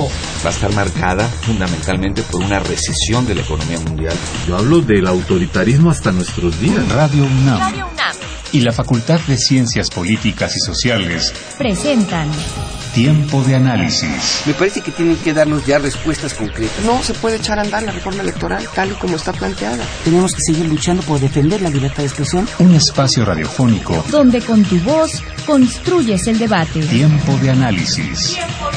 no. Va a estar marcada fundamentalmente por una recesión de la economía mundial. Yo hablo del autoritarismo hasta nuestros días. Radio UNAM. Radio UNAM. Y la Facultad de Ciencias Políticas y Sociales presentan Tiempo de análisis. Me parece que tienen que darnos ya respuestas concretas. No se puede echar a andar la reforma electoral tal y como está planteada. Tenemos que seguir luchando por defender la libertad de expresión. Un espacio radiofónico donde con tu voz construyes el debate. Tiempo de análisis. Tiempo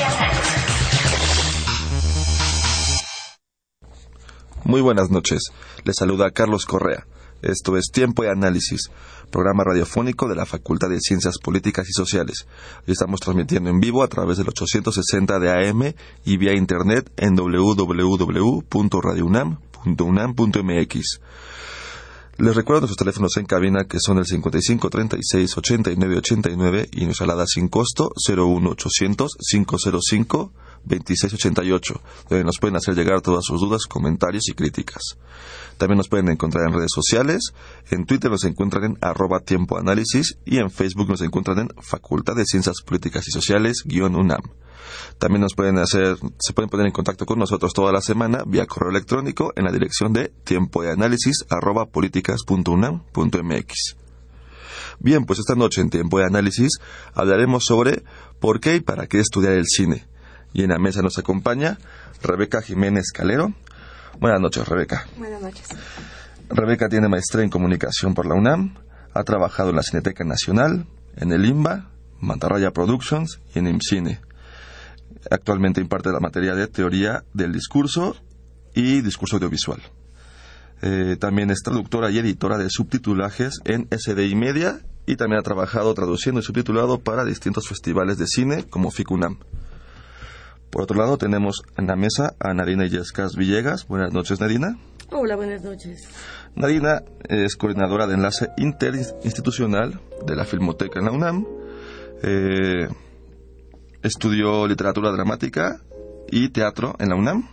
Muy buenas noches. Les saluda Carlos Correa. Esto es Tiempo de Análisis, programa radiofónico de la Facultad de Ciencias Políticas y Sociales. Hoy estamos transmitiendo en vivo a través del 860 de AM y vía internet en www.radiounam.unam.mx. Les recuerdo nuestros teléfonos en cabina que son el 55 36 89 89 y nuestra alada sin costo 01 800 505 2688, donde nos pueden hacer llegar todas sus dudas, comentarios y críticas. También nos pueden encontrar en redes sociales, en Twitter nos encuentran en arroba tiempo y en Facebook nos encuentran en Facultad de Ciencias Políticas y Sociales guion UNAM. También nos pueden hacer, se pueden poner en contacto con nosotros toda la semana vía correo electrónico en la dirección de tiempo de análisis arroba políticas.unam.mx. Bien, pues esta noche en Tiempo de Análisis hablaremos sobre por qué y para qué estudiar el cine. Y en la mesa nos acompaña Rebeca Jiménez Calero. Buenas noches, Rebeca. Buenas noches. Rebeca tiene maestría en comunicación por la UNAM, ha trabajado en la Cineteca Nacional, en el IMBA, Mantarraya Productions y en IMCINE. Actualmente imparte la materia de teoría del discurso y discurso audiovisual. Eh, también es traductora y editora de subtitulajes en SDI Media y también ha trabajado traduciendo y subtitulado para distintos festivales de cine como FICUNAM. Por otro lado, tenemos en la mesa a Narina Yescas Villegas. Buenas noches, Narina. Hola, buenas noches. Narina es coordinadora de enlace interinstitucional de la Filmoteca en la UNAM. Eh, estudió literatura dramática y teatro en la UNAM.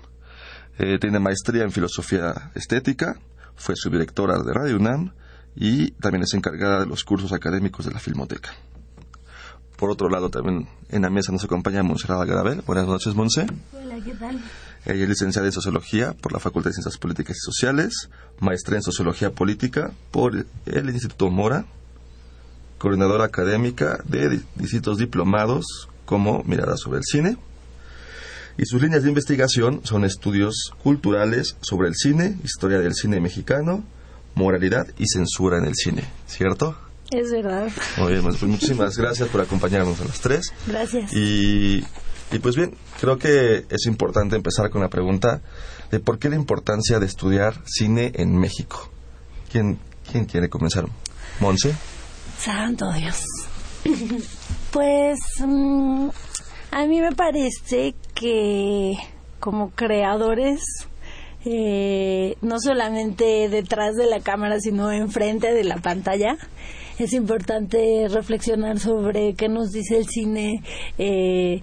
Eh, tiene maestría en filosofía estética. Fue subdirectora de Radio UNAM y también es encargada de los cursos académicos de la Filmoteca. Por otro lado, también en la mesa nos acompaña Monserrat Garabel. Buenas noches, Monse. Hola, ¿qué tal? Ella es licenciada en Sociología por la Facultad de Ciencias Políticas y Sociales, maestra en Sociología Política por el Instituto Mora, coordinadora académica de distintos diplomados como Mirada sobre el Cine. Y sus líneas de investigación son estudios culturales sobre el cine, historia del cine mexicano, moralidad y censura en el cine, ¿cierto? Es verdad. Muy bien, pues muchísimas gracias por acompañarnos a las tres. Gracias. Y, y pues bien, creo que es importante empezar con la pregunta de por qué la importancia de estudiar cine en México. ¿Quién, quién quiere comenzar? ¿Monse? Santo Dios. Pues mm, a mí me parece que como creadores eh, no solamente detrás de la cámara, sino enfrente de la pantalla, es importante reflexionar sobre qué nos dice el cine eh,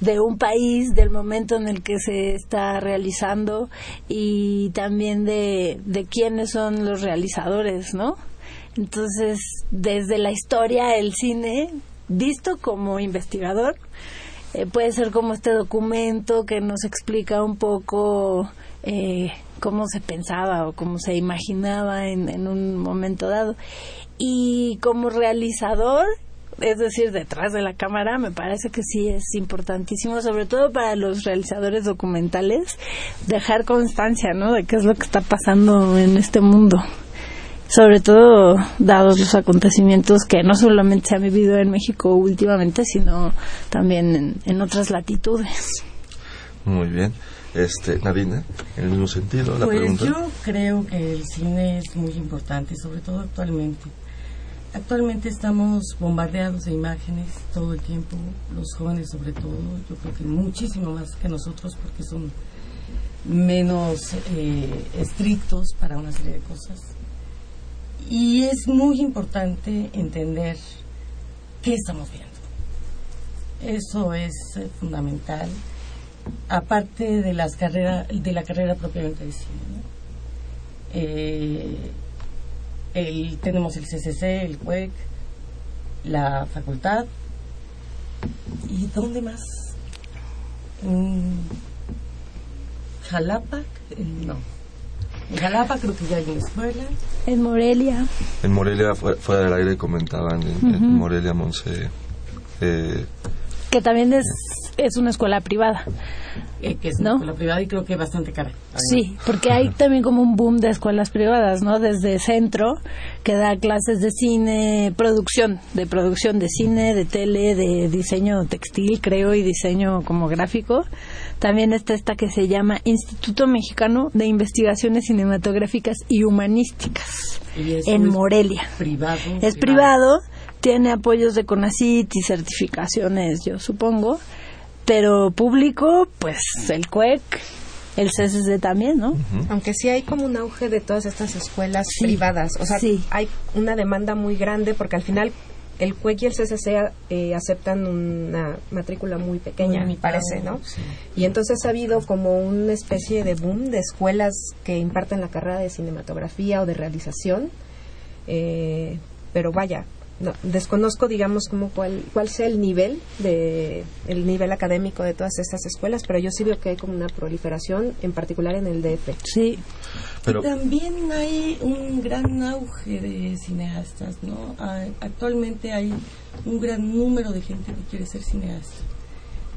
de un país, del momento en el que se está realizando y también de, quiénes son los realizadores, ¿no? Entonces, desde la historia, el cine, visto como investigador, eh, puede ser como este documento que nos explica un poco eh, cómo se pensaba o cómo se imaginaba en, en un momento dado. Y como realizador, es decir, detrás de la cámara, me parece que sí es importantísimo, sobre todo para los realizadores documentales, dejar constancia, ¿no? De qué es lo que está pasando en este mundo. Sobre todo dados los acontecimientos que no solamente se han vivido en México últimamente, sino también en, en otras latitudes. Muy bien. Este, Nadine, en el mismo sentido, la pues pregunta. Yo creo que el cine es muy importante, sobre todo actualmente. Actualmente estamos bombardeados de imágenes todo el tiempo, los jóvenes sobre todo, yo creo que muchísimo más que nosotros porque son menos eh, estrictos para una serie de cosas. Y es muy importante entender qué estamos viendo. Eso es eh, fundamental, aparte de las carreras, de la carrera propiamente de cine. ¿no? Eh, el, tenemos el CCC, el CUEC, la facultad. ¿Y dónde más? Jalapa, no. En Jalapa creo que ya hay una escuela. En Morelia. En Morelia, fu- fuera del aire, comentaban en, en Ujú. Morelia, Monse. Eh, Que también es, es una escuela privada. eh, que es una escuela privada y creo que bastante cara. Sí, porque hay también como un boom de escuelas privadas, ¿no? Desde Centro, que da clases de cine, producción, de producción de cine, de tele, de diseño textil, creo, y diseño como gráfico. También está esta que se llama Instituto Mexicano de Investigaciones Cinematográficas y Humanísticas, Y en es Morelia. Privado. Es privado, tiene apoyos de CONACYT y certificaciones, yo supongo, pero público, pues el CUEC, el CCC también, ¿no? Aunque sí hay como un auge de todas estas escuelas Sí. privadas. O sea, Sí. hay una demanda muy grande porque al final el CUEC y el CCC eh, aceptan una matrícula muy pequeña, me parece, ¿no? sí. Y entonces ha habido como una especie de boom de escuelas que imparten la carrera de cinematografía o de realización. Eh, pero vaya, no, desconozco, digamos, como cuál, cuál sea el nivel de el nivel académico de todas estas escuelas, pero yo sí veo que hay como una proliferación, en particular en el DF. Sí. Pero- Y también hay un gran auge de cineastas, ¿no? Actualmente hay un gran número de gente que quiere ser cineasta.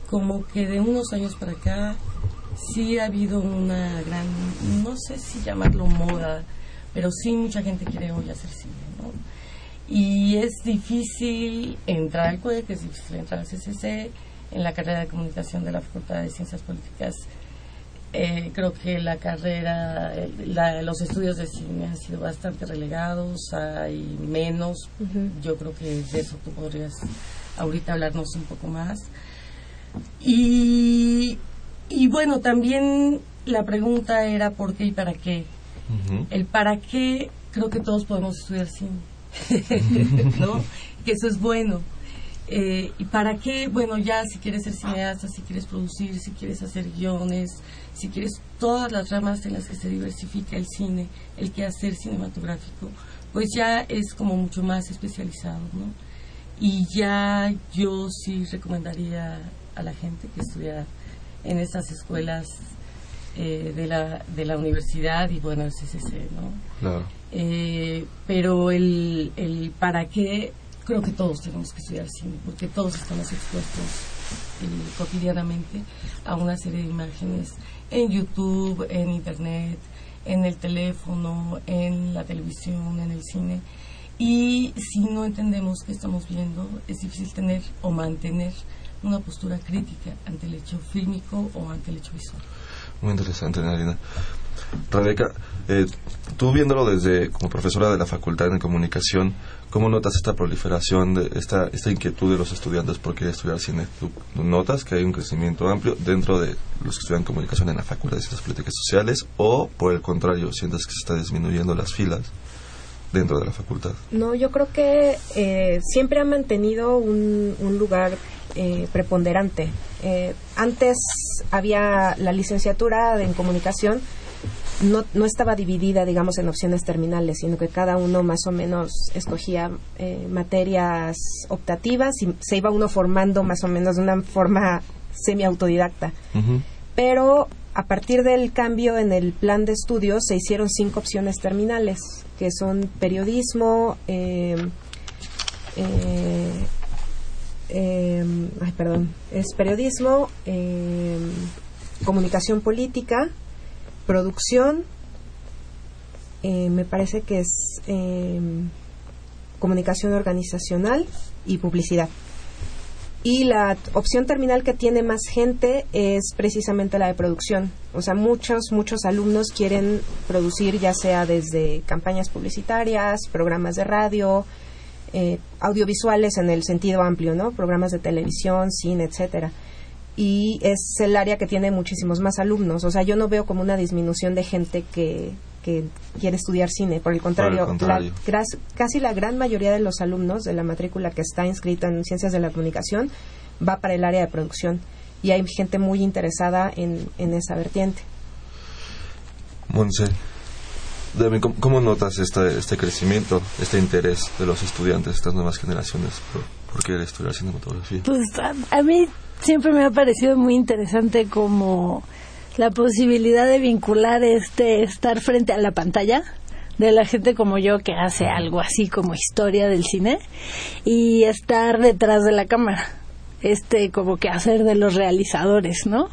Como que de unos años para acá sí ha habido una gran, no sé si llamarlo moda, pero sí mucha gente quiere hoy hacer cine. Y es difícil entrar al CUEC, es difícil entrar al CCC, en la carrera de comunicación de la Facultad de Ciencias Políticas eh, creo que la carrera, eh, la- los estudios de cine han sido bastante relegados, hay menos. Yo creo que de eso tú podrías ahorita hablarnos un poco más. Y, y bueno, también la pregunta era por qué y para qué. El para qué, creo que todos podemos estudiar cine, ¿no? Que eso es bueno. Eh, ¿Y para qué? Bueno, ya si quieres ser cineasta, si quieres producir, si quieres hacer guiones, si quieres todas las ramas en las que se diversifica el cine, el quehacer cinematográfico, pues ya es como mucho más especializado. Y ya yo sí recomendaría a la gente que estudiara en estas escuelas eh, de, la, de la universidad y bueno, el CCC, ¿no? Claro. Eh, pero el, el para qué, creo que todos tenemos que estudiar cine, porque todos estamos expuestos eh, cotidianamente a una serie de imágenes en YouTube, en Internet, en el teléfono, en la televisión, en el cine. Y si no entendemos qué estamos viendo, es difícil tener o mantener una postura crítica ante el hecho fílmico o ante el hecho visual. Muy interesante, Narina. Rebeca, eh, tú viéndolo desde como profesora de la Facultad de Comunicación, ¿cómo notas esta proliferación, de esta, esta inquietud de los estudiantes por querer estudiar cine? ¿Tú notas que hay un crecimiento amplio dentro de los que estudian comunicación en la Facultad de Ciencias Políticas Sociales o, por el contrario, sientes que se está disminuyendo las filas dentro de la facultad? No, yo creo que eh, siempre ha mantenido un, un lugar eh, preponderante. Eh, antes había la licenciatura en comunicación, no, no estaba dividida, digamos, en opciones terminales, sino que cada uno más o menos escogía eh, materias optativas y se iba uno formando más o menos de una forma semi-autodidacta. Pero a partir del cambio en el plan de estudios se hicieron cinco opciones terminales, que son periodismo, eh, eh, eh, perdón, es periodismo, eh, comunicación política, producción, me parece que es comunicación organizacional y publicidad. Y la opción terminal que tiene más gente es precisamente la de producción. O sea, muchos, muchos alumnos quieren producir ya sea desde campañas publicitarias, programas de radio, eh, audiovisuales en el sentido amplio, ¿no? Programas de televisión, cine, etcétera. Y es el área que tiene muchísimos más alumnos. O sea, yo no veo como una disminución de gente que, que quiere estudiar cine. Por el contrario, la- contrario. gras- casi la gran mayoría de los alumnos de la matrícula que está inscrita en Ciencias de la Comunicación va para el área de producción. Y hay gente muy interesada en, en esa vertiente. Monse, ¿cómo, cómo notas este, este crecimiento, este interés de los estudiantes, estas nuevas generaciones por, ¿Por qué estudiar cinematografía? Pues a, a mí siempre me ha parecido muy interesante como la posibilidad de vincular este estar frente a la pantalla de la gente como yo que hace algo así como historia del cine y estar detrás de la cámara este como que hacer de los realizadores no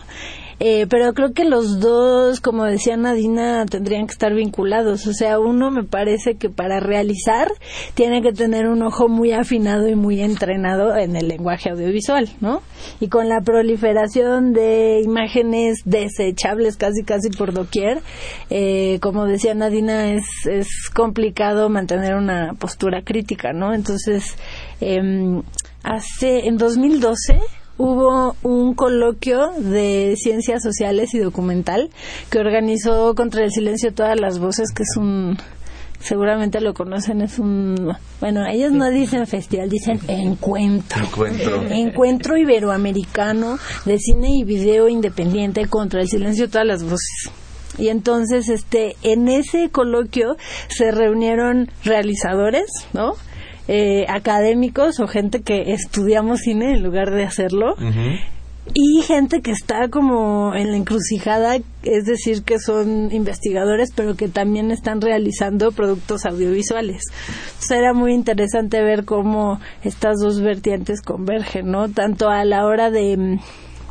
eh, pero creo que los dos, como decía Nadina, tendrían que estar vinculados. O sea, uno me parece que para realizar tiene que tener un ojo muy afinado y muy entrenado en el lenguaje audiovisual, ¿no? Y con la proliferación de imágenes desechables casi casi por doquier, eh, como decía Nadina, es, es complicado mantener una postura crítica, ¿no? Entonces, eh, hace, en 2012, hubo un coloquio de ciencias sociales y documental que organizó contra el silencio todas las voces, que es un seguramente lo conocen, es un, bueno, ellos no dicen festival, dicen encuentro. Encuentro. Encuentro iberoamericano de cine y video independiente contra el silencio de todas las voces. Y entonces, este, en ese coloquio se reunieron realizadores, ¿no? Eh, académicos o gente que estudiamos cine en lugar de hacerlo. Y gente que está como en la encrucijada, es decir, que son investigadores, pero que también están realizando productos audiovisuales. Entonces era muy interesante ver cómo estas dos vertientes convergen, ¿no? Tanto a la hora de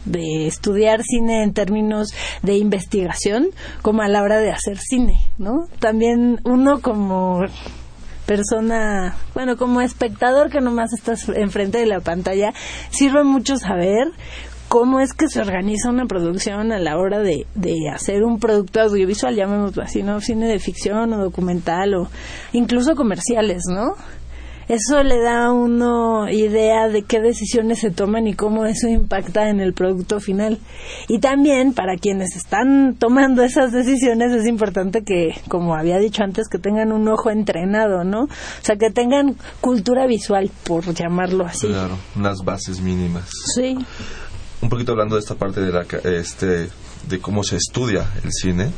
de estudiar cine en términos de investigación como a la hora de hacer cine, ¿no? También uno como persona, bueno, como espectador que nomás estás enfrente de la pantalla, sirve mucho saber cómo es que se organiza una producción a la hora de, de hacer un producto audiovisual, llamémoslo así, ¿no? Cine de ficción o documental o incluso comerciales, ¿no? Eso le da a uno idea de qué decisiones se toman y cómo eso impacta en el producto final. Y también para quienes están tomando esas decisiones es importante que, como había dicho antes, que tengan un ojo entrenado, ¿no? O sea, que tengan cultura visual, por llamarlo así. Claro, unas bases mínimas. Sí. Un poquito hablando de esta parte de la este de cómo se estudia el cine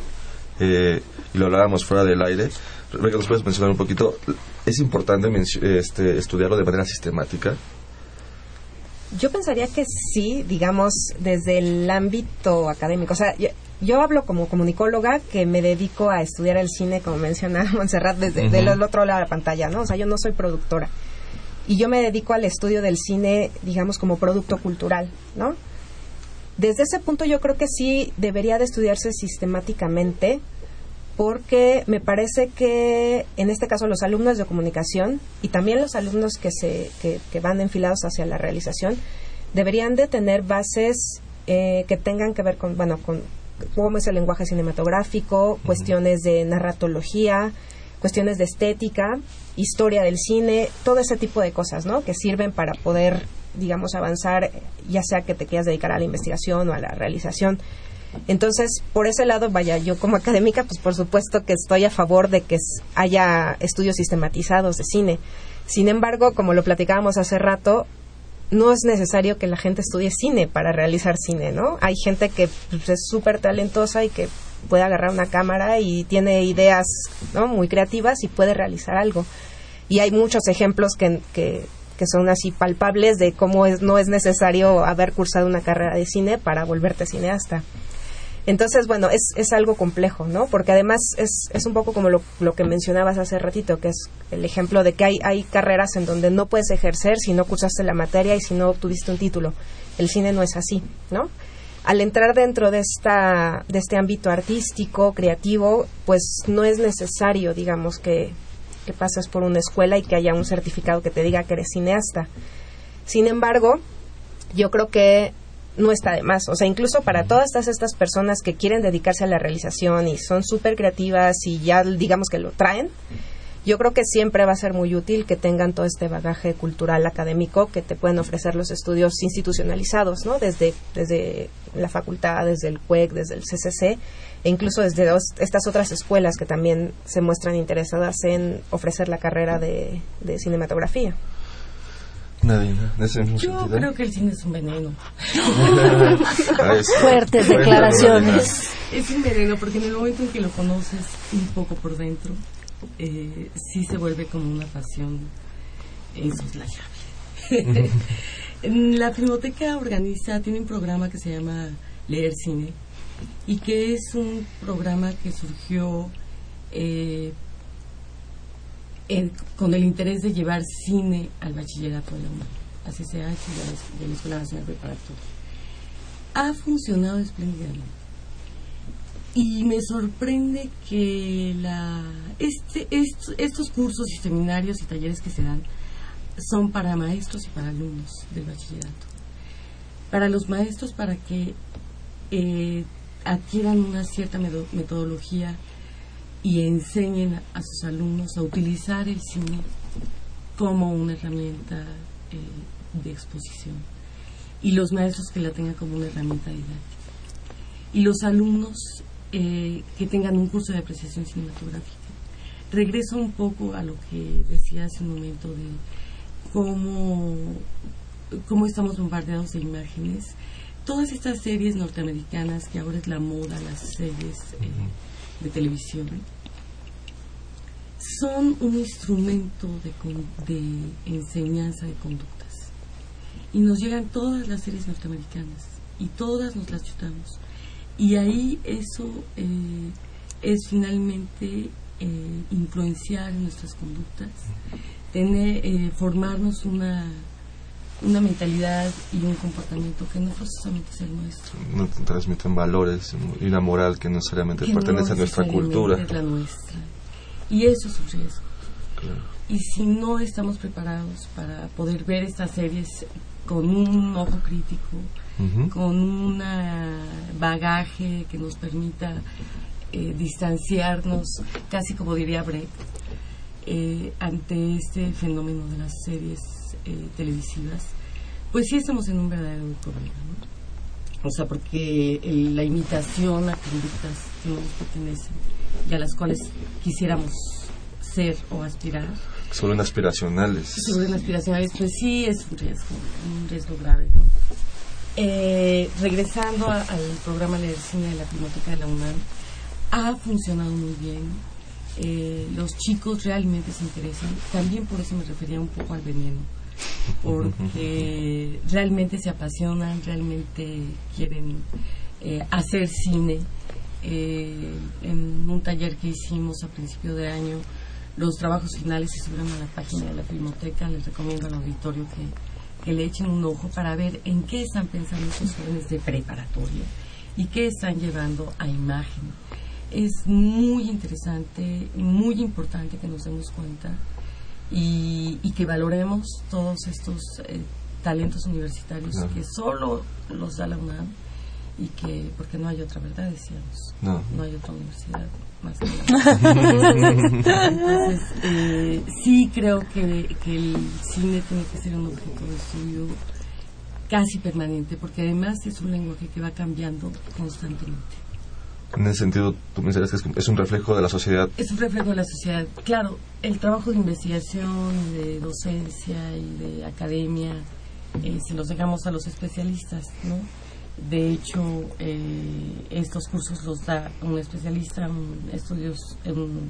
eh, y lo hablábamos fuera del aire. Rebeca, ¿nos puedes mencionar un poquito? ¿Es importante este, estudiarlo de manera sistemática? Yo pensaría que sí, digamos, desde el ámbito académico. O sea, yo, hablo como comunicóloga que me dedico a estudiar el cine, como menciona Montserrat, desde el otro lado de la pantalla, ¿no? O sea, yo no soy productora. Y yo me dedico al estudio del cine, digamos, como producto cultural, ¿no? Desde ese punto yo creo que sí debería de estudiarse sistemáticamente porque me parece que en este caso los alumnos de comunicación y también los alumnos que, se, que, van enfilados hacia la realización deberían de tener bases eh, que tengan que ver con, bueno, con cómo es el lenguaje cinematográfico, cuestiones de narratología, cuestiones de estética, historia del cine, todo ese tipo de cosas, ¿no? Que sirven para poder, digamos, avanzar, ya sea que te quieras dedicar a la investigación o a la realización. Entonces, por ese lado, vaya, yo como académica, pues por supuesto que estoy a favor de que haya estudios sistematizados de cine. Sin embargo, como lo platicábamos hace rato, no es necesario que la gente estudie cine para realizar cine, ¿no? Hay gente que pues, es súper talentosa y que puede agarrar una cámara y tiene ideas ¿no? muy creativas y puede realizar algo. Y hay muchos ejemplos que, que, que son así palpables de cómo es, no es necesario haber cursado una carrera de cine para volverte cineasta. Entonces, bueno, es, es algo complejo, ¿no? Porque además es, es un poco como lo, lo, que mencionabas hace ratito, que es el ejemplo de que hay, hay carreras en donde no puedes ejercer si no cursaste la materia y si no obtuviste un título. El cine no es así, ¿no? Al entrar dentro de, esta, de este ámbito artístico, creativo, pues no es necesario, digamos, que, que pases por una escuela y que haya un certificado que te diga que eres cineasta. Sin embargo, yo creo que no está de más. O sea, incluso para todas estas, personas que quieren dedicarse a la realización y son súper creativas y ya digamos que lo traen, yo creo que siempre va a ser muy útil que tengan todo este bagaje cultural académico que te pueden ofrecer los estudios institucionalizados, ¿no? Desde, desde la facultad, desde el CUEC, desde el CCC, e incluso desde estas otras escuelas que también se muestran interesadas en ofrecer la carrera de cinematografía. Yo creo que el cine es un veneno. Fuertes declaraciones. Es un veneno porque en el momento en que lo conoces un poco por dentro, eh, sí se vuelve como una pasión insoslayable. la Filmoteca organiza, tiene un programa que se llama Leer Cine y que es un programa que surgió eh, con el interés de llevar cine al bachillerato de la UNAM, así se ha hecho de la Escuela Nacional Preparatoria. Ha funcionado espléndidamente. Y me sorprende que la, este, estos cursos y seminarios y talleres que se dan son para maestros y para alumnos del bachillerato. Para los maestros, para que eh, adquieran una cierta metodología y enseñen a sus alumnos a utilizar el cine como una herramienta eh, de exposición y los maestros que la tengan como una herramienta didáctica y los alumnos eh, que tengan un curso de apreciación cinematográfica. Regreso un poco a lo que decía hace un momento de cómo, cómo estamos bombardeados de imágenes. Todas estas series norteamericanas que ahora es la moda, las series eh, de televisión, son un instrumento de, de enseñanza de conductas. Y nos llegan todas las series norteamericanas y todas nos las chutamos. Y ahí eso eh, es finalmente eh, influenciar en nuestras conductas, tener, eh, formarnos una, una mentalidad y un comportamiento que no forzosamente es el nuestro. No transmiten valores y una moral que no necesariamente pertenece a nuestra cultura. Es la nuestra. Y eso es un riesgo. Y si no estamos preparados para poder ver estas series con un ojo crítico, con un bagaje que nos permita eh, distanciarnos, casi como diría Brecht, eh, ante este fenómeno de las series eh, televisivas, pues sí estamos en un verdadero problema. O sea, porque la imitación a conductas que no nos pertenecen y a las cuales quisiéramos ser o aspirar. Sobre aspiracionales. Sobre aspiracionales, pues sí es un riesgo, un riesgo grave. ¿no? Eh, regresando al programa de cine de la Filmoteca de la UNAM, ha funcionado muy bien. Eh, los chicos realmente se interesan. También por eso me refería un poco al veneno, porque realmente se apasionan, realmente quieren eh, hacer cine. en un taller que hicimos a principio de año, los trabajos finales se subieron a la página de la Filmoteca. Les recomiendo al auditorio que que le echen un ojo para ver en qué están pensando esos jóvenes de preparatoria y qué están llevando a imagen. Es muy interesante, muy importante que nos demos cuenta y, que valoremos todos estos eh, talentos universitarios que solo los da la UNAM y que, porque no hay otra verdad, decíamos, no, no hay otra universidad más Entonces, eh, sí creo que, que el cine tiene que ser un objeto de estudio casi permanente, porque además es un lenguaje que va cambiando constantemente. En ese sentido, tú mencionas que es un reflejo de la sociedad. Es un reflejo de la sociedad. Claro, el trabajo de investigación, de docencia y de academia, eh, se los dejamos a los especialistas, ¿no? De hecho, eh, estos cursos los da un especialista, un, estudios, un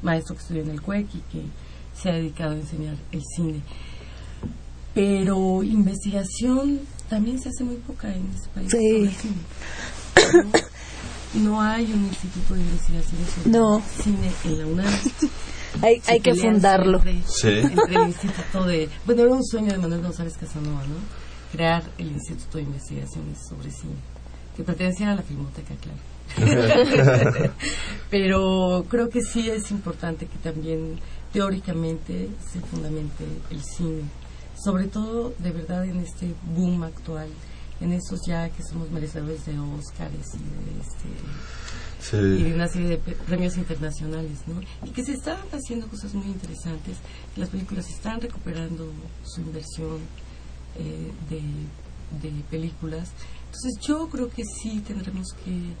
maestro que estudió en el CUEC y que se ha dedicado a enseñar el cine. Pero investigación también se hace muy poca en este país. Sí. No, hay un instituto de investigación sobre cine en la UNAM. hay, hay que fundarlo. sí. entre el instituto de... Bueno, era un sueño de Manuel González Casanova, ¿no? crear el Instituto de Investigaciones sobre Cine, que pertenecía a la Filmoteca, claro. Pero creo que sí es importante que también teóricamente se fundamente el cine, sobre todo de verdad en este boom actual, en esos ya que somos merecedores de Óscares y de este y de una serie de premios internacionales, ¿no? Y que se están haciendo cosas muy interesantes, que las películas están recuperando su inversión, eh, de, películas. Entonces yo creo que sí tendremos que,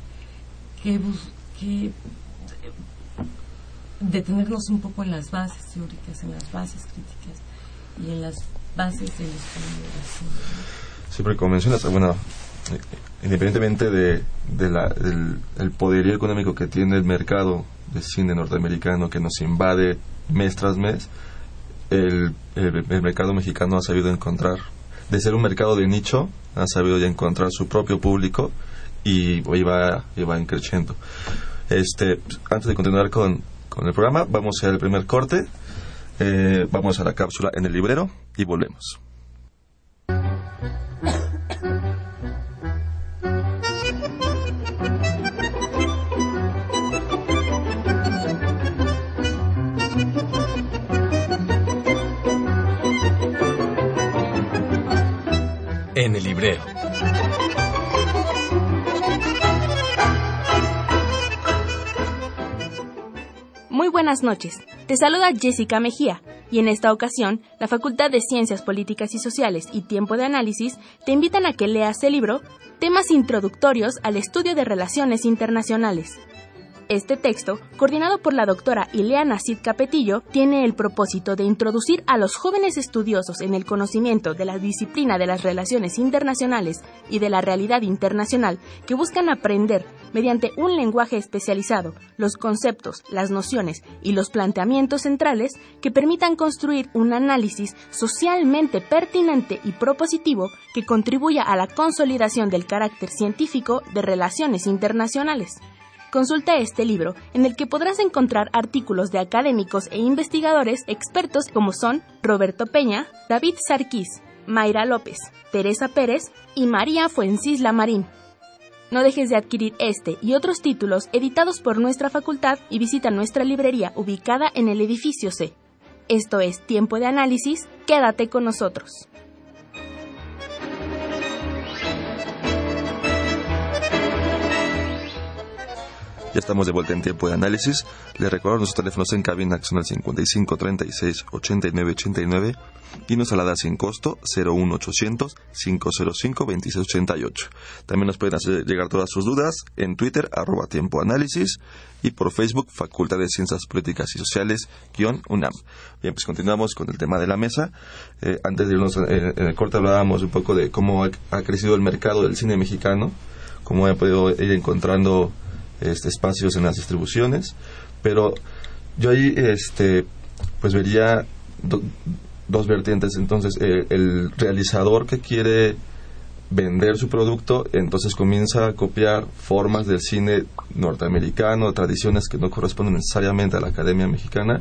que, eh, detenernos un poco en las bases teóricas, en las bases críticas y en las bases del estudio Siempre como mencionas, bueno, independientemente de, de la, del poderío económico que tiene el mercado de cine norteamericano que nos invade mes tras mes, el, el, el mercado mexicano ha sabido encontrar, de ser un mercado de nicho, ha sabido ya encontrar su propio público y iba, iba creciendo. Este, antes de continuar con, con el programa, vamos a ir al primer corte, eh, vamos a la cápsula en el librero y volvemos. En el librero. Muy buenas noches. Te saluda Jessica Mejía y en esta ocasión la Facultad de Ciencias Políticas y Sociales y Tiempo de Análisis te invitan a que leas el libro Temas Introductorios al Estudio de Relaciones Internacionales este texto, coordinado por la doctora Ileana Cid Capetillo, tiene el propósito de introducir a los jóvenes estudiosos en el conocimiento de la disciplina de las relaciones internacionales y de la realidad internacional que buscan aprender mediante un lenguaje especializado los conceptos, las nociones y los planteamientos centrales que permitan construir un análisis socialmente pertinente y propositivo que contribuya a la consolidación del carácter científico de relaciones internacionales. Consulta este libro, en el que podrás encontrar artículos de académicos e investigadores expertos como son Roberto Peña, David Sarquís, Mayra López, Teresa Pérez y María Fuencisla Marín. No dejes de adquirir este y otros títulos editados por nuestra facultad y visita nuestra librería ubicada en el edificio C. Esto es Tiempo de Análisis, quédate con nosotros. Ya estamos de vuelta en tiempo de análisis. Les recuerdo nuestros teléfonos en cabina que son el 55 36 89 89 y nos alada sin costo 01800 505 2688. También nos pueden hacer llegar todas sus dudas en Twitter arroba tiempo análisis y por Facebook Facultad de Ciencias Políticas y Sociales guion UNAM. Bien, pues continuamos con el tema de la mesa. Eh, antes de irnos en, en, el corte hablábamos un poco de cómo ha, ha crecido el mercado del cine mexicano, cómo ha podido ir encontrando este, espacios en las distribuciones, pero yo ahí este, pues vería dos vertientes. Entonces, eh, el realizador que quiere vender su producto, entonces comienza a copiar formas del cine norteamericano, tradiciones que no corresponden necesariamente a la Academia Mexicana.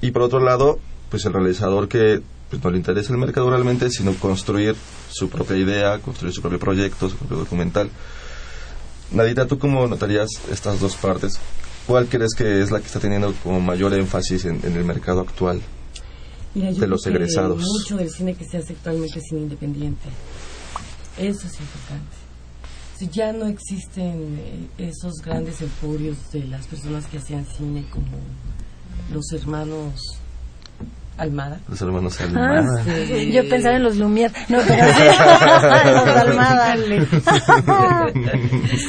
Y por otro lado, pues el realizador que pues, no le interesa el mercado realmente, sino construir su propia idea, construir su propio proyecto, su propio documental. Nadita, ¿tú cómo notarías estas dos partes? ¿Cuál crees que es la que está teniendo como mayor énfasis en, en el mercado actual Mira, de los egresados? mucho del cine que se hace actualmente es cine independiente. Eso es importante. Si ya no existen eh, esos grandes emporios de las personas que hacían cine como los hermanos Almada. Los hermanos Almada. Ah, sí. Yo pensaba en los Lumière. No, pero sí. los Almada.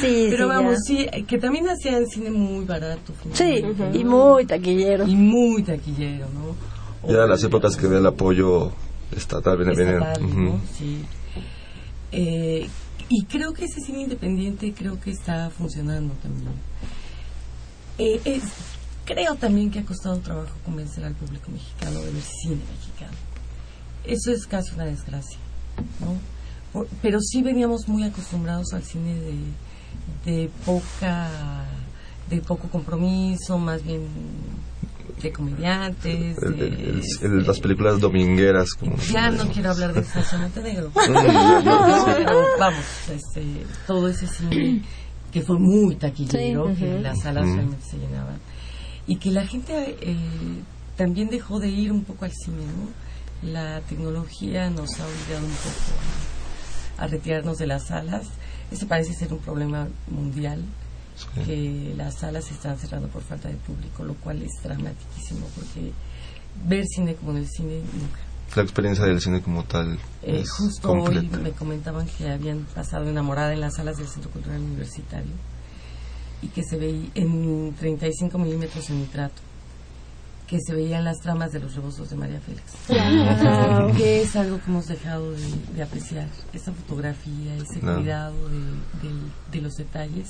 sí, pero sí, vamos, ya. sí, que también hacían cine muy barato. Sí, uh -huh. y muy taquillero. Y muy taquillero, ¿no? Ya las épocas que ve el apoyo estatal, viene, estatal, viene. ¿no? Uh -huh. Sí. Eh, y creo que ese cine independiente creo que está funcionando también. Eh, es, creo también que ha costado trabajo convencer al público mexicano de ver cine mexicano. Eso es casi una desgracia, ¿no? Por, pero sí veníamos muy acostumbrados al cine de, de poca de poco compromiso, más bien de comediantes. El, de, el, el, las películas domingueras. Como ya no quiero hablar de Sasha Montenegro. pero vamos, este, todo ese cine que fue muy taquillero, sí, uh -huh. que las salas uh -huh. realmente se llenaban y que la gente eh, también dejó de ir un poco al cine, ¿no? La tecnología nos ha obligado un poco a, a retirarnos de las salas. Ese parece ser un problema mundial, sí. que las salas se están cerrando por falta de público, lo cual es dramatísimo, porque ver cine como en el cine nunca. La experiencia del cine como tal. Eh, es justo completa. hoy me comentaban que habían pasado enamorada en las salas del Centro Cultural Universitario y que se veía en 35 milímetros en nitrato que se veían las tramas de los rebozos de María Félix wow. que es algo que hemos dejado de, de apreciar esa fotografía ese no. cuidado de, de, de, los detalles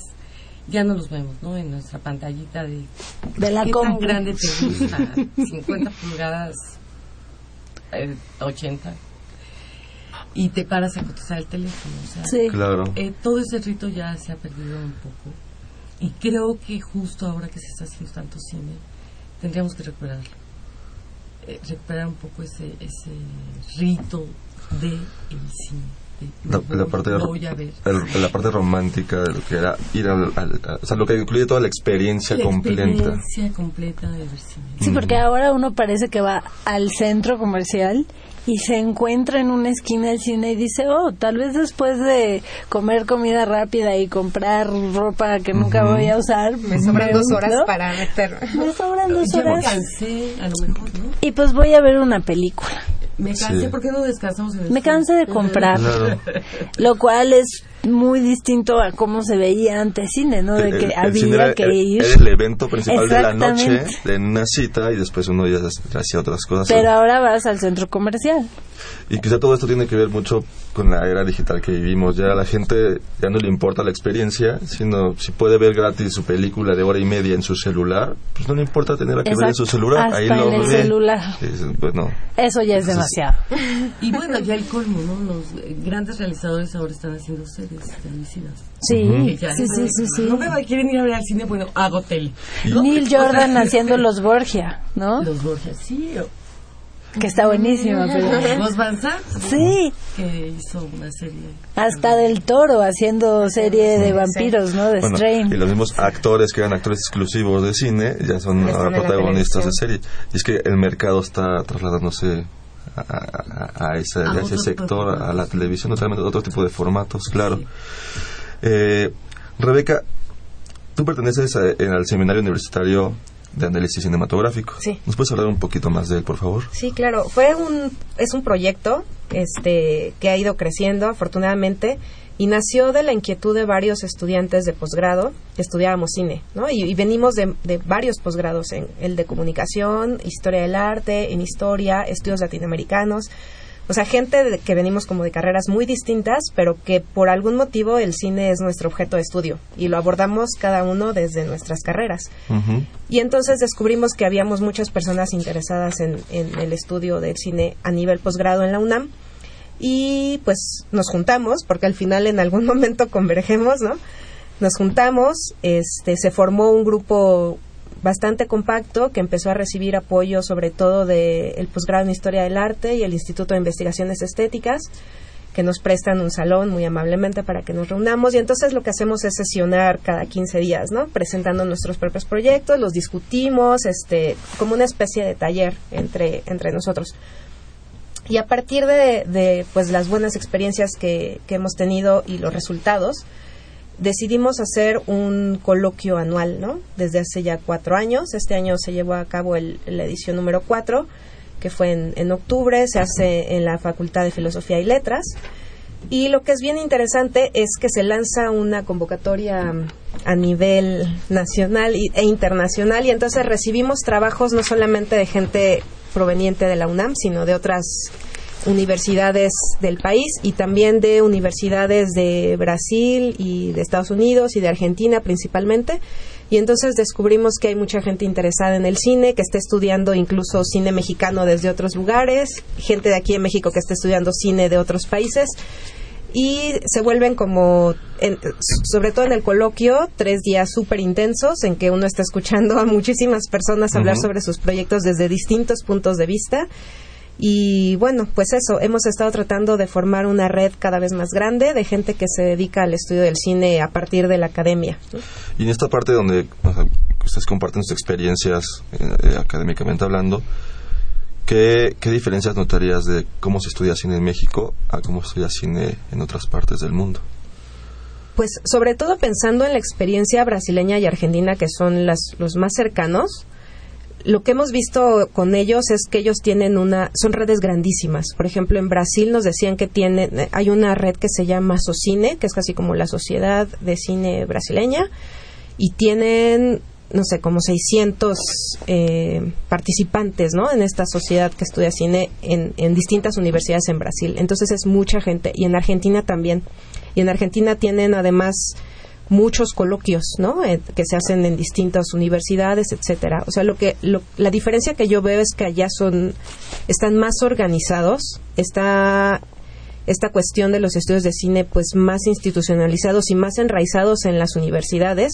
ya no los vemos ¿no? en nuestra pantallita de, de la ¿qué tan grande te gusta 50 pulgadas eh, 80 y te paras a contestar el teléfono. O sea, Sí. Claro. eh, todo ese rito ya se ha perdido un poco. Y creo que justo ahora que se está haciendo tanto cine, tendríamos que recuperarlo. Eh, recuperar un poco ese, ese rito de el cine. de La, la voy- parte, el- la parte romántica de lo que era ir al, al- a- o sea, lo que incluye toda la experiencia La completa. experiencia completa de ver cine. Sí, porque ahora uno parece que va al centro comercial y se encuentra en una esquina del cine y dice, oh, tal vez después de comer comida rápida y comprar ropa que nunca voy a usar, Me sobran dos horas ¿no? para meter. Me sobran dos Ya me horas. cansé, a lo mejor, ¿no? Y pues voy a ver una película. Me cansé, Sí. ¿por qué no descansamos? en el Me cansé de comprar. Claro. Lo cual es muy distinto a cómo se veía antes cine, ¿no? De El- que el había cine era, que era- ir. era el evento principal de la noche en una cita y después uno ya hacía otras cosas. Pero ahora vas al centro comercial. Y quizá todo esto tiene que ver mucho con la era digital que vivimos. Ya a la gente ya no le importa la experiencia, sino si puede ver gratis su película de hora y media en su celular, pues no le importa tenerla que ver en su Exacto. celular. Hasta Ahí en lo el ve. celular. Dices, Bueno, Eso ya es demasiado. Y bueno, ya el colmo, ¿no? Los grandes realizadores ahora están haciendo series televisivas. Sí, sí, no- sí, sí, sí. No me quieren ir a ver al cine, bueno, hago tele. Neil Jordan haciendo los Borgia, ¿no? Los Borgia, sí. Que está buenísima. Pero... Los Van Sí. Que hizo una serie. Hasta del toro haciendo serie de vampiros, ¿no? De bueno, Strain. y los mismos actores que eran actores exclusivos de cine ya son ahora protagonistas de serie. Y es que el mercado está trasladándose a, a- ese, A sector, a la televisión, totalmente otro tipo de formatos, claro. Eh, Rebeca, tú perteneces a- en- al Seminario Universitario de Análisis Cinematográfico. Sí. ¿Nos puedes hablar un poquito más de él, por favor? Sí, claro. Fue un, es un proyecto este, que ha ido creciendo, afortunadamente, y nació de la inquietud de varios estudiantes de posgrado que estudiábamos cine, ¿no? Y, y venimos de, de varios posgrados en el de comunicación, historia del arte, en historia, estudios latinoamericanos. O sea, gente de- que venimos como de carreras muy distintas, pero que por algún motivo el cine es nuestro objeto de estudio y lo abordamos cada uno desde nuestras carreras. Y entonces descubrimos que habíamos muchas personas interesadas en, en el estudio del cine a nivel posgrado en la UNAM. Y pues nos juntamos, porque al final en algún momento convergemos, ¿no? Nos juntamos, este, se formó un grupo bastante compacto que empezó a recibir apoyo sobre todo del posgrado en Historia del Arte y el Instituto de Investigaciones Estéticas que nos prestan un salón muy amablemente para que nos reunamos y entonces lo que hacemos es sesionar cada 15 días, ¿no? Presentando nuestros propios proyectos, los discutimos, este, como una especie de taller entre, entre nosotros. Y a partir de, de, pues las buenas experiencias que, que hemos tenido y los resultados, decidimos hacer un coloquio anual, ¿no? Desde hace ya cuatro años. Este año se llevó a cabo el- la edición número cuatro, que fue en, en octubre. Se hace en la Facultad de Filosofía y Letras. Y lo que es bien interesante es que se lanza una convocatoria mm, a nivel nacional e internacional y entonces recibimos trabajos no solamente de gente proveniente de la UNAM, sino de otras universidades del país y también de universidades de Brasil y de Estados Unidos y de Argentina principalmente. Y entonces descubrimos que hay mucha gente interesada en el cine, que está estudiando incluso cine mexicano desde otros lugares, gente de aquí en México que está estudiando cine de otros países. Y se vuelven como, en- sobre todo en el coloquio, tres días súper intensos en que uno está escuchando a muchísimas personas hablar sobre sus proyectos desde distintos puntos de vista. Y bueno, pues eso, hemos estado tratando de formar una red cada vez más grande de gente que se dedica al estudio del cine a partir de la academia. Y en esta parte donde o sea, ustedes comparten sus experiencias eh, eh, académicamente hablando, ¿qué, ¿qué diferencias notarías de cómo se estudia cine en México a cómo se estudia cine en otras partes del mundo? Pues sobre todo pensando en la experiencia brasileña y argentina, que son las, los más cercanos, lo que hemos visto con ellos es que ellos tienen una, son redes grandísimas. Por ejemplo, en Brasil nos decían que tienen, hay una red que se llama Socine, que es casi como la Sociedad de Cine Brasileña, y tienen, no sé, como 600 eh, participantes, ¿no? En esta sociedad que estudia cine en, distintas universidades en Brasil. Entonces es mucha gente. Y en Argentina también. Y en Argentina tienen además muchos coloquios, ¿no? Eh, que se hacen en distintas universidades, etcétera. O sea, lo que lo, la diferencia que yo veo es que allá son están más organizados, está esta cuestión de los estudios de cine pues más institucionalizados y más enraizados en las universidades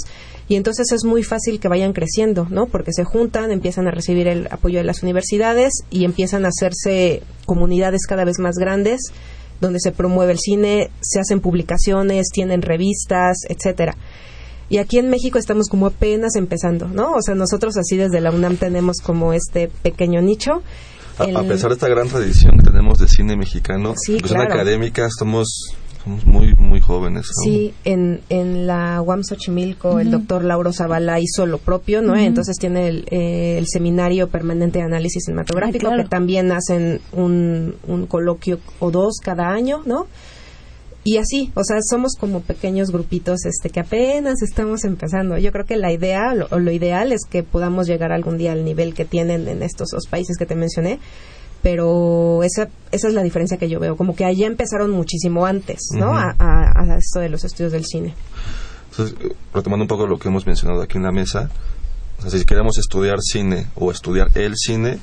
y entonces es muy fácil que vayan creciendo, ¿no? Porque se juntan, empiezan a recibir el apoyo de las universidades y empiezan a hacerse comunidades cada vez más grandes donde se promueve el cine, se hacen publicaciones, tienen revistas, etcétera. Y aquí en México estamos como apenas empezando, ¿no? O sea, nosotros así desde la UNAM tenemos como este pequeño nicho. A, a pesar de esta gran tradición que tenemos de cine mexicano, Sí, pues claro. académica somos, somos muy, muy jóvenes. ¿no? Sí, en, en la UAM Xochimilco el doctor Lauro Zavala hizo lo propio, ¿no? Entonces tiene el, eh, el Seminario Permanente de Análisis Cinematográfico, Ah, claro. que también hacen un, un coloquio o dos cada año, ¿no? Y así, o sea, somos como pequeños grupitos este que apenas estamos empezando. Yo creo que la idea lo- o lo ideal es que podamos llegar algún día al nivel que tienen en estos dos países que te mencioné, pero esa, esa es la diferencia que yo veo, como que allá empezaron muchísimo antes, ¿no? A, a- a esto de los estudios del cine. Entonces, retomando un poco lo que hemos mencionado aquí en la mesa, o sea, si queremos estudiar cine o estudiar el cine,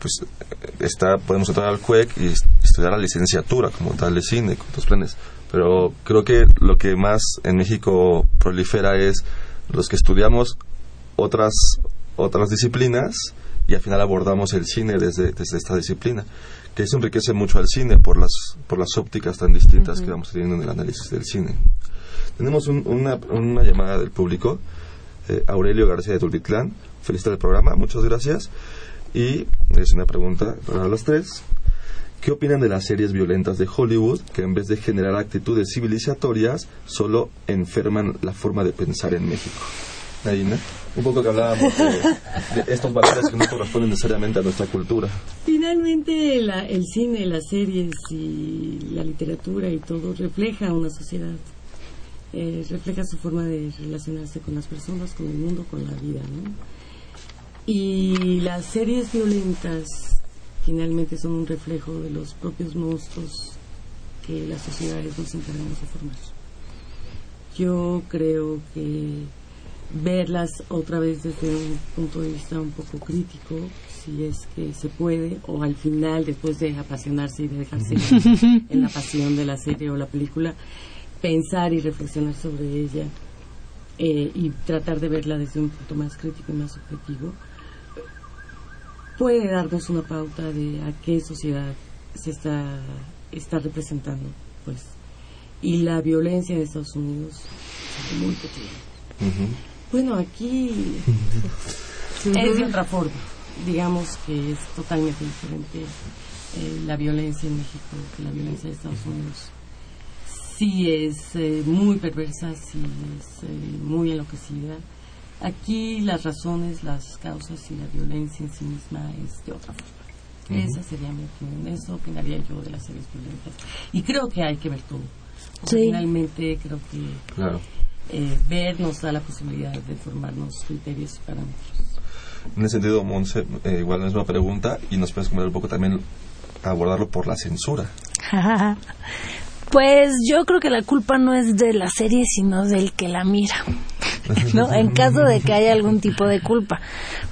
pues eh, está, podemos entrar al CUEC y est- estudiar la licenciatura como tal de cine, con otros planes. Pero creo que lo que más en México prolifera es los que estudiamos otras, otras disciplinas y al final abordamos el cine desde, desde esta disciplina, que eso enriquece mucho al cine por las, por las ópticas tan distintas que vamos teniendo en el análisis del cine. Tenemos un- una, una llamada del público. Eh, Aurelio García de Tultitlán. Felicita el programa, muchas gracias. Y es una pregunta para los tres. ¿Qué opinan de las series violentas de Hollywood que en vez de generar actitudes civilizatorias solo enferman la forma de pensar en México? Un poco que hablábamos de, de estos valores que no corresponden necesariamente a nuestra cultura. Finalmente, la- el cine, las series y la literatura y todo refleja una sociedad. Eh, refleja su forma de relacionarse con las personas, con el mundo, con la vida. ¿no? Y las series violentas finalmente son un reflejo de los propios monstruos que las sociedades nos encargamos de formar. Yo creo que verlas otra vez desde un punto de vista un poco crítico, si es que se puede, o al final, después de apasionarse y de dejarse en la pasión de la serie o la película, pensar y reflexionar sobre ella eh, y tratar de verla desde un punto más crítico y más objetivo, puede darnos una pauta de a qué sociedad se está, está representando, pues. Y la violencia en Estados Unidos es muy pequeña. Bueno, aquí es de otra forma. Digamos que es totalmente diferente eh, la violencia en México que la violencia de Estados Unidos. Sí es eh, muy perversa, sí es eh, muy enloquecida. Aquí las razones, las causas y la violencia en sí misma es de otra forma. Ujú. Esa sería mi opinión. Eso opinaría yo de las series violentas. Y creo que hay que ver todo. Sí. Finalmente creo que Claro. Eh, ver nos da la posibilidad de formarnos criterios y parámetros. En ese sentido, Monse, eh, igual la misma pregunta y nos puedes comentar un poco también abordarlo por la censura. Pues yo creo que la culpa no es de la serie, sino del que la mira. ¿No? En caso de que haya algún tipo de culpa.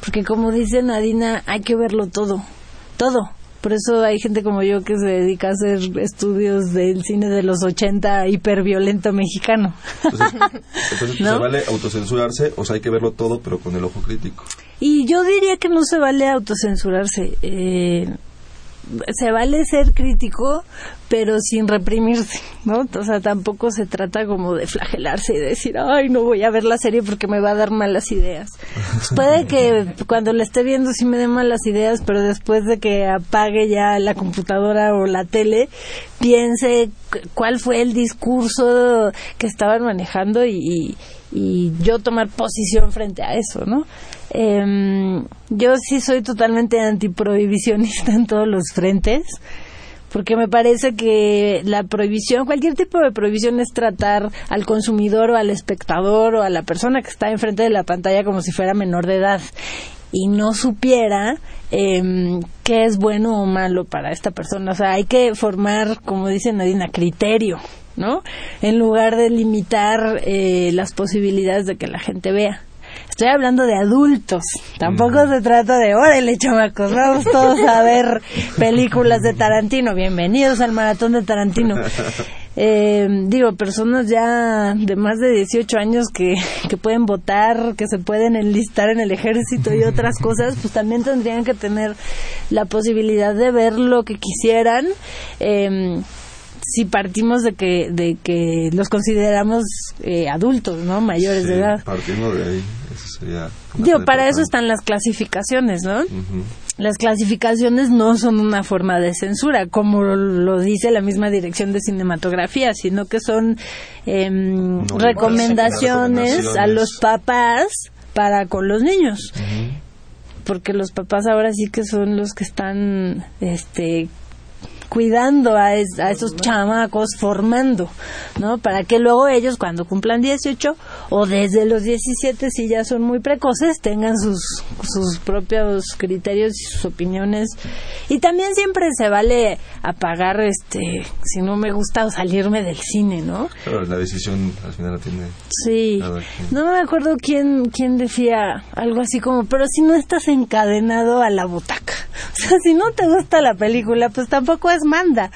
Porque como dice Nadina, hay que verlo todo. Todo. Por eso hay gente como yo que se dedica a hacer estudios del cine de los 80 hiperviolento mexicano. Entonces, ¿No? ¿se vale autocensurarse o sea, hay que verlo todo pero con el ojo crítico? Y yo diría que no se vale autocensurarse. Eh, se vale ser crítico, pero sin reprimirse, ¿no? O sea, tampoco se trata como de flagelarse y decir, ay, no voy a ver la serie porque me va a dar malas ideas. Pues puede que cuando la esté viendo sí me dé malas ideas, pero después de que apague ya la computadora o la tele, piense cu- cuál fue el discurso que estaban manejando y, y- y yo tomar posición frente a eso, ¿no? Em, yo sí soy totalmente antiprohibicionista en todos los frentes, porque me parece que la prohibición, cualquier tipo de prohibición es tratar al consumidor o al espectador o a la persona que está enfrente de la pantalla como si fuera menor de edad. y no supiera eh, qué es bueno o malo para esta persona. O sea, hay que formar, como dice Nadina, criterio, ¿no? En lugar de limitar eh, las posibilidades de que la gente vea. Estoy hablando de adultos. Tampoco se trata de, órale, chamacos, vamos todos a ver películas de Tarantino. Bienvenidos al maratón de Tarantino. Eh, digo, personas ya de más de 18 años que, que pueden votar, que se pueden enlistar en el ejército y otras cosas, pues también tendrían que tener la posibilidad de ver lo que quisieran. Eh, si partimos de que de que los consideramos eh, adultos, ¿no? Mayores de edad. Partiendo de ahí, sería. Digo, para eso están las clasificaciones, ¿no? Las clasificaciones no son una forma de censura, como lo dice la misma dirección de cinematografía, sino que son eh, no, recomendaciones, recomendaciones a los papás para con los niños. Uh -huh. Porque los papás ahora sí que son los que están este cuidando a, es, a, esos chamacos, formando, ¿no? Para que luego ellos cuando cumplan 18 o desde los 17 si ya son muy precoces tengan sus, sus propios criterios y sus opiniones. Y también siempre se vale apagar, este, si no me gusta salirme del cine, ¿no? Pero la decisión al final la tiene. Sí. No me acuerdo quién, quién decía algo así como, pero si no estás encadenado a la butaca. O sea, si no te gusta la película, pues tampoco es manda.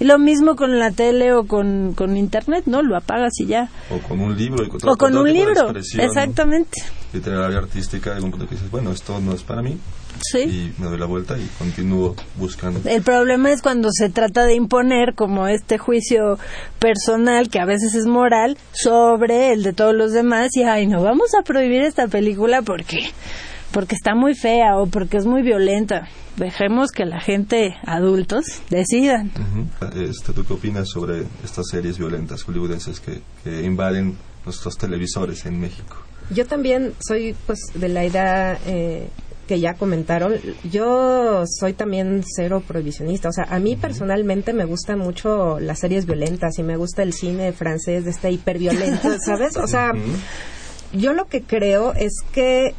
Y lo mismo con la tele o con, con internet, ¿no? Lo apagas y ya. O con un libro. Y con o con un libro, exactamente. Literaria, artística, algún punto que dices, bueno, esto no es para mí. Sí. Y me doy la vuelta y continúo buscando. El problema es cuando se trata de imponer como este juicio personal, que a veces es moral, sobre el de todos los demás y, ay, no, vamos a prohibir esta película porque porque está muy fea o porque es muy violenta. Dejemos que la gente, adultos, decidan. Uh -huh. este, ¿Tú qué opinas sobre estas series violentas hollywoodenses que, que invaden nuestros televisores en México? Yo también soy pues de la idea eh, que ya comentaron. Yo soy también cero prohibicionista. O sea, a mí uh -huh. personalmente me gustan mucho las series violentas y me gusta el cine francés de este hiperviolento, ¿sabes? O sea, uh -huh. yo lo que creo es que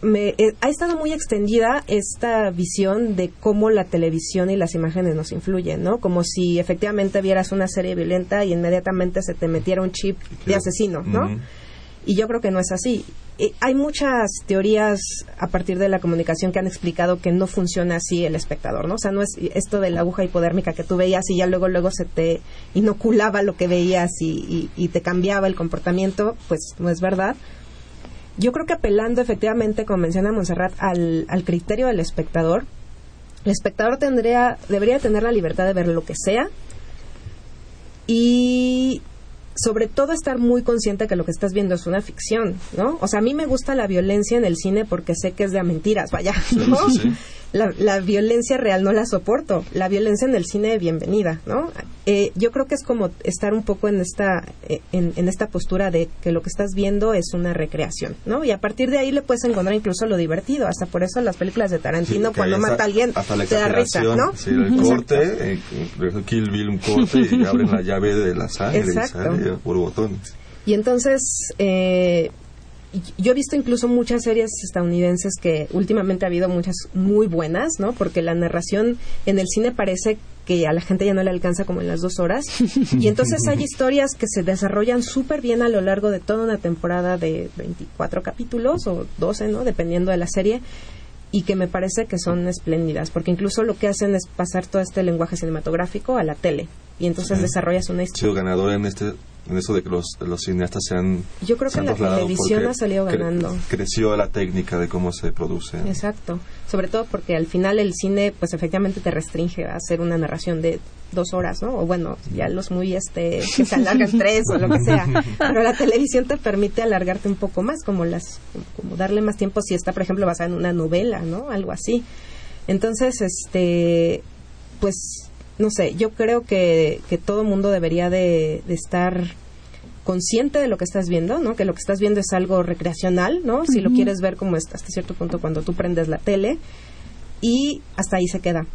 me, eh, ha estado muy extendida esta visión de cómo la televisión y las imágenes nos influyen, ¿no? Como si efectivamente vieras una serie violenta y inmediatamente se te metiera un chip de asesino, ¿no? Uh -huh. Y yo creo que no es así. Eh, hay muchas teorías a partir de la comunicación que han explicado que no funciona así el espectador, ¿no? O sea, no es esto de la aguja hipodérmica que tú veías y ya luego luego se te inoculaba lo que veías y, y, y te cambiaba el comportamiento, pues no es verdad yo creo que apelando efectivamente, como menciona Montserrat, al, al criterio del espectador, el espectador tendría, debería tener la libertad de ver lo que sea y sobre todo estar muy consciente que lo que estás viendo es una ficción, ¿no? O sea, a mí me gusta la violencia en el cine porque sé que es de a mentiras, vaya, ¿no? Sí, sí, sí. La, la, violencia real no la soporto. La violencia en el cine, bienvenida, ¿no? Eh, yo creo que es como estar un poco en esta, eh, en, en, esta postura de que lo que estás viendo es una recreación, ¿no? Y a partir de ahí le puedes encontrar incluso lo divertido. Hasta por eso las películas de Tarantino, cuando mata a alguien, te da risa, ¿no? Sí, el corte, eh, Kill Bill, un corte y abren la llave de la sangre Exacto. y sale por botones. Y entonces, eh, yo he visto incluso muchas series estadounidenses que últimamente ha habido muchas muy buenas, ¿no? Porque la narración en el cine parece que a la gente ya no le alcanza como en las dos horas. Y entonces hay historias que se desarrollan súper bien a lo largo de toda una temporada de 24 capítulos o 12, ¿no? Dependiendo de la serie. Y que me parece que son espléndidas, porque incluso lo que hacen es pasar todo este lenguaje cinematográfico a la tele. Y entonces sí. desarrollas una historia. sido ganador en este en eso de que los, los cineastas sean yo creo que la televisión ha salido ganando. cre creció la técnica de cómo se produce. Exacto. Sobre todo porque al final el cine pues efectivamente te restringe a hacer una narración de dos horas no o bueno ya los muy este que se alargan tres o lo que sea. Pero la televisión te permite alargarte un poco más como las como darle más tiempo si está por ejemplo basada en una novela no algo así. Entonces este pues no sé, yo creo que, que todo mundo debería de, de, estar consciente de lo que estás viendo, ¿no? Que lo que estás viendo es algo recreacional, ¿no? Si uh -huh. lo quieres ver como hasta cierto punto cuando tú prendes la tele y hasta ahí se queda.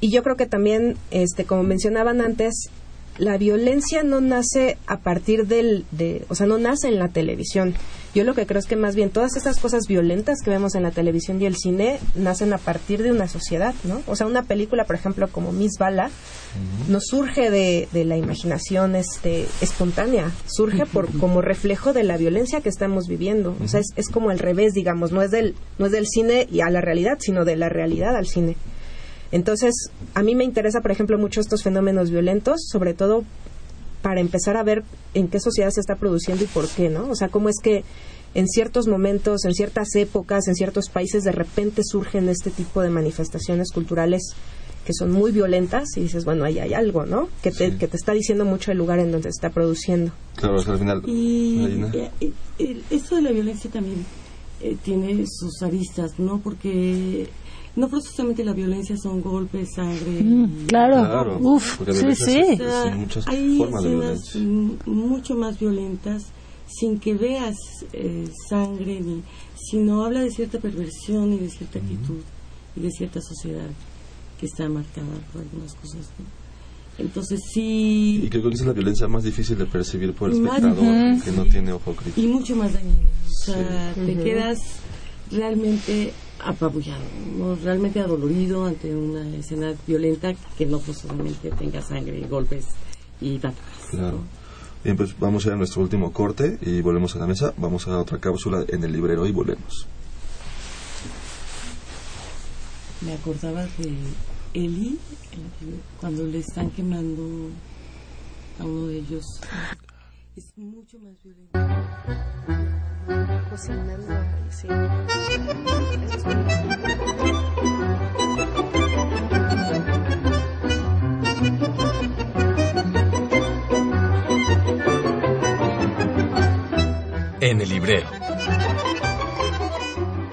Y yo creo que también, este, como mencionaban antes, la violencia no nace a partir del, de, o sea, no nace en la televisión. Yo lo que creo es que más bien todas estas cosas violentas que vemos en la televisión y el cine nacen a partir de una sociedad, ¿no? O sea, una película, por ejemplo, como Miss Bala, no surge de, de la imaginación este, espontánea, surge por, como reflejo de la violencia que estamos viviendo. O sea, es, es como al revés, digamos, no es, del, no es del cine y a la realidad, sino de la realidad al cine. Entonces, a mí me interesa, por ejemplo, mucho estos fenómenos violentos, sobre todo para empezar a ver en qué sociedad se está produciendo y por qué, ¿no? O sea, cómo es que en ciertos momentos, en ciertas épocas, en ciertos países, de repente surgen este tipo de manifestaciones culturales que son muy violentas y dices, bueno, ahí hay algo, ¿no? Que te, que te está diciendo mucho el lugar en donde se está produciendo. Claro, al final. Y eh, eh, esto de la violencia también eh, tiene sus aristas, ¿no? Porque no precisamente la violencia son golpes, sangre. Mm, claro, Uf, sí, sí. hay escenas mucho más violentas sin que veas eh, sangre, ni, sino habla de cierta perversión y de cierta actitud y de cierta sociedad que está marcada por algunas cosas. Entonces sí... Y creo que es la violencia más difícil de percibir por el espectador, que no tiene ojo crítico. Y mucho más dañina. O sea, te quedas realmente apabullado, realmente adolorido ante una escena violenta que no solamente tenga sangre, y golpes y patadas. Claro. Bien, pues vamos a ir a nuestro último corte y volvemos a la mesa. Vamos a otra cápsula en el librero y volvemos. Me acordaba de Eli, cuando le están quemando a uno de ellos. Es mucho más violento. Cocinando, sí. En el librero.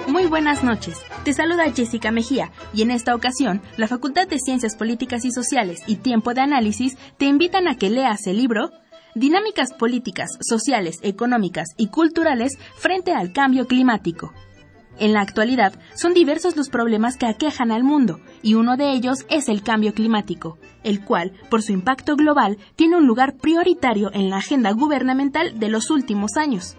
Muy buenas noches. Te saluda Jessica Mejía y en esta ocasión la Facultad de Ciencias Políticas y Sociales y Tiempo de Análisis te invitan a que leas el libro Dinámicas políticas, sociales, económicas y culturales frente al cambio climático. En la actualidad son diversos los problemas que aquejan al mundo y uno de ellos es el cambio climático, el cual, por su impacto global, tiene un lugar prioritario en la agenda gubernamental de los últimos años.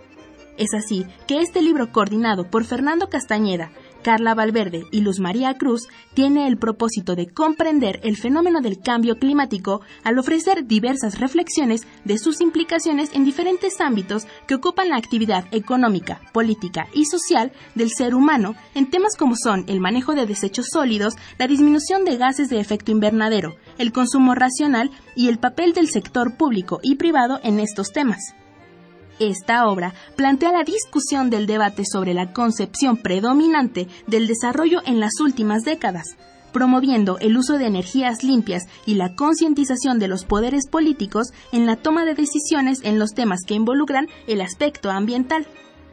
Es así que este libro coordinado por Fernando Castañeda, Carla Valverde y Luz María Cruz tiene el propósito de comprender el fenómeno del cambio climático al ofrecer diversas reflexiones de sus implicaciones en diferentes ámbitos que ocupan la actividad económica, política y social del ser humano en temas como son el manejo de desechos sólidos, la disminución de gases de efecto invernadero, el consumo racional y el papel del sector público y privado en estos temas. Esta obra plantea la discusión del debate sobre la concepción predominante del desarrollo en las últimas décadas, promoviendo el uso de energías limpias y la concientización de los poderes políticos en la toma de decisiones en los temas que involucran el aspecto ambiental.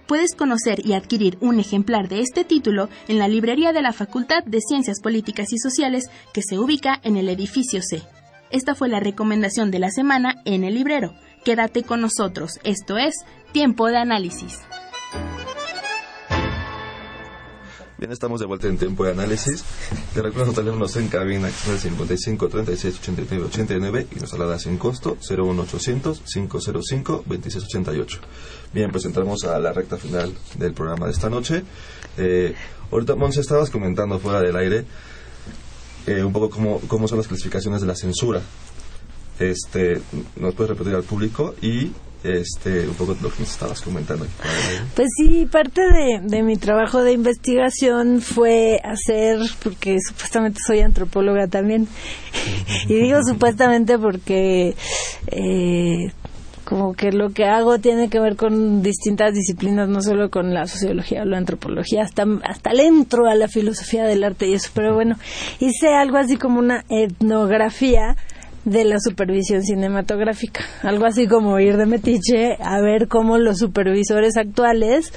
Puedes conocer y adquirir un ejemplar de este título en la librería de la Facultad de Ciencias Políticas y Sociales que se ubica en el edificio C. Esta fue la recomendación de la semana en el librero. Quédate con nosotros, esto es Tiempo de Análisis. Bien, estamos de vuelta en Tiempo de Análisis. Te recuerdo teléfonos en cabina que son el 55 36 89 89 y nos alada sin costo 01800 505 2688. Bien, pues entramos a la recta final del programa de esta noche. Eh, ahorita, Monse, estabas comentando fuera del aire eh, un poco cómo, cómo son las clasificaciones de la censura este, ¿Nos puedes repetir al público y este, un poco lo que nos estabas comentando? Pues sí, parte de, de, mi trabajo de investigación fue hacer, porque supuestamente soy antropóloga también, y digo supuestamente porque eh, como que lo que hago tiene que ver con distintas disciplinas, no solo con la sociología o la antropología, hasta, hasta le entro a la filosofía del arte y eso, pero bueno, hice algo así como una etnografía de la supervisión cinematográfica. Algo así como ir de metiche a ver cómo los supervisores actuales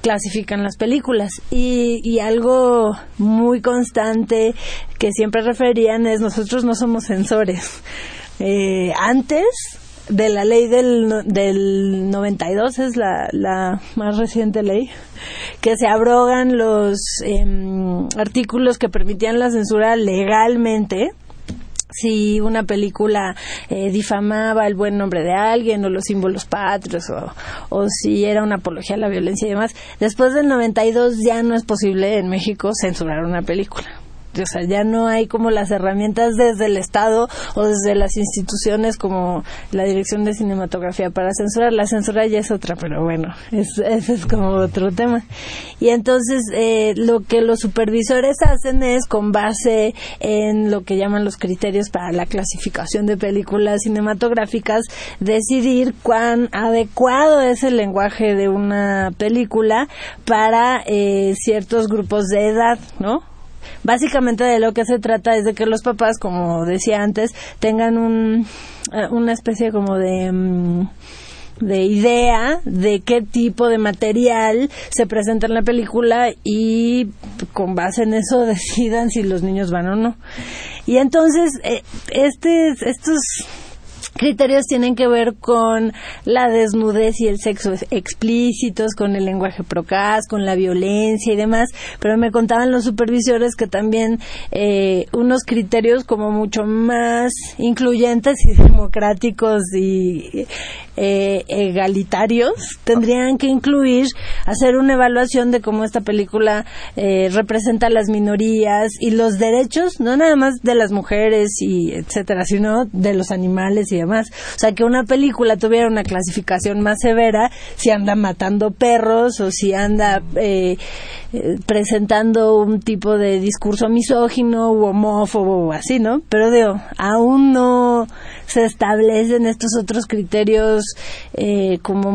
clasifican las películas. Y, y algo muy constante que siempre referían es nosotros no somos censores. Eh, antes de la ley del, del 92 es la, la más reciente ley que se abrogan los em, artículos que permitían la censura legalmente si una película eh, difamaba el buen nombre de alguien o los símbolos patrios o, o si era una apología a la violencia y demás. Después del 92 ya no es posible en México censurar una película o sea, ya no hay como las herramientas desde el Estado o desde las instituciones como la Dirección de Cinematografía para censurar. La censura ya es otra, pero bueno, es, ese es como otro tema. Y entonces eh, lo que los supervisores hacen es con base en lo que llaman los criterios para la clasificación de películas cinematográficas, decidir cuán adecuado es el lenguaje de una película para eh, ciertos grupos de edad, ¿no? Básicamente de lo que se trata es de que los papás, como decía antes, tengan un, eh, una especie como de... Mm, de idea de qué tipo de material se presenta en la película y con base en eso decidan si los niños van o no. Y entonces, eh, este, estos criterios tienen que ver con la desnudez y el sexo explícitos, con el lenguaje procas, con la violencia y demás, pero me contaban los supervisores que también eh, unos criterios como mucho más incluyentes y democráticos y eh, egalitarios tendrían que incluir hacer una evaluación de cómo esta película eh, representa a las minorías y los derechos no nada más de las mujeres y etcétera sino de los animales y demás o sea que una película tuviera una clasificación más severa si anda matando perros o si anda eh, eh, presentando un tipo de discurso misógino u homófobo o así no pero digo aún no se establecen estos otros criterios eh, como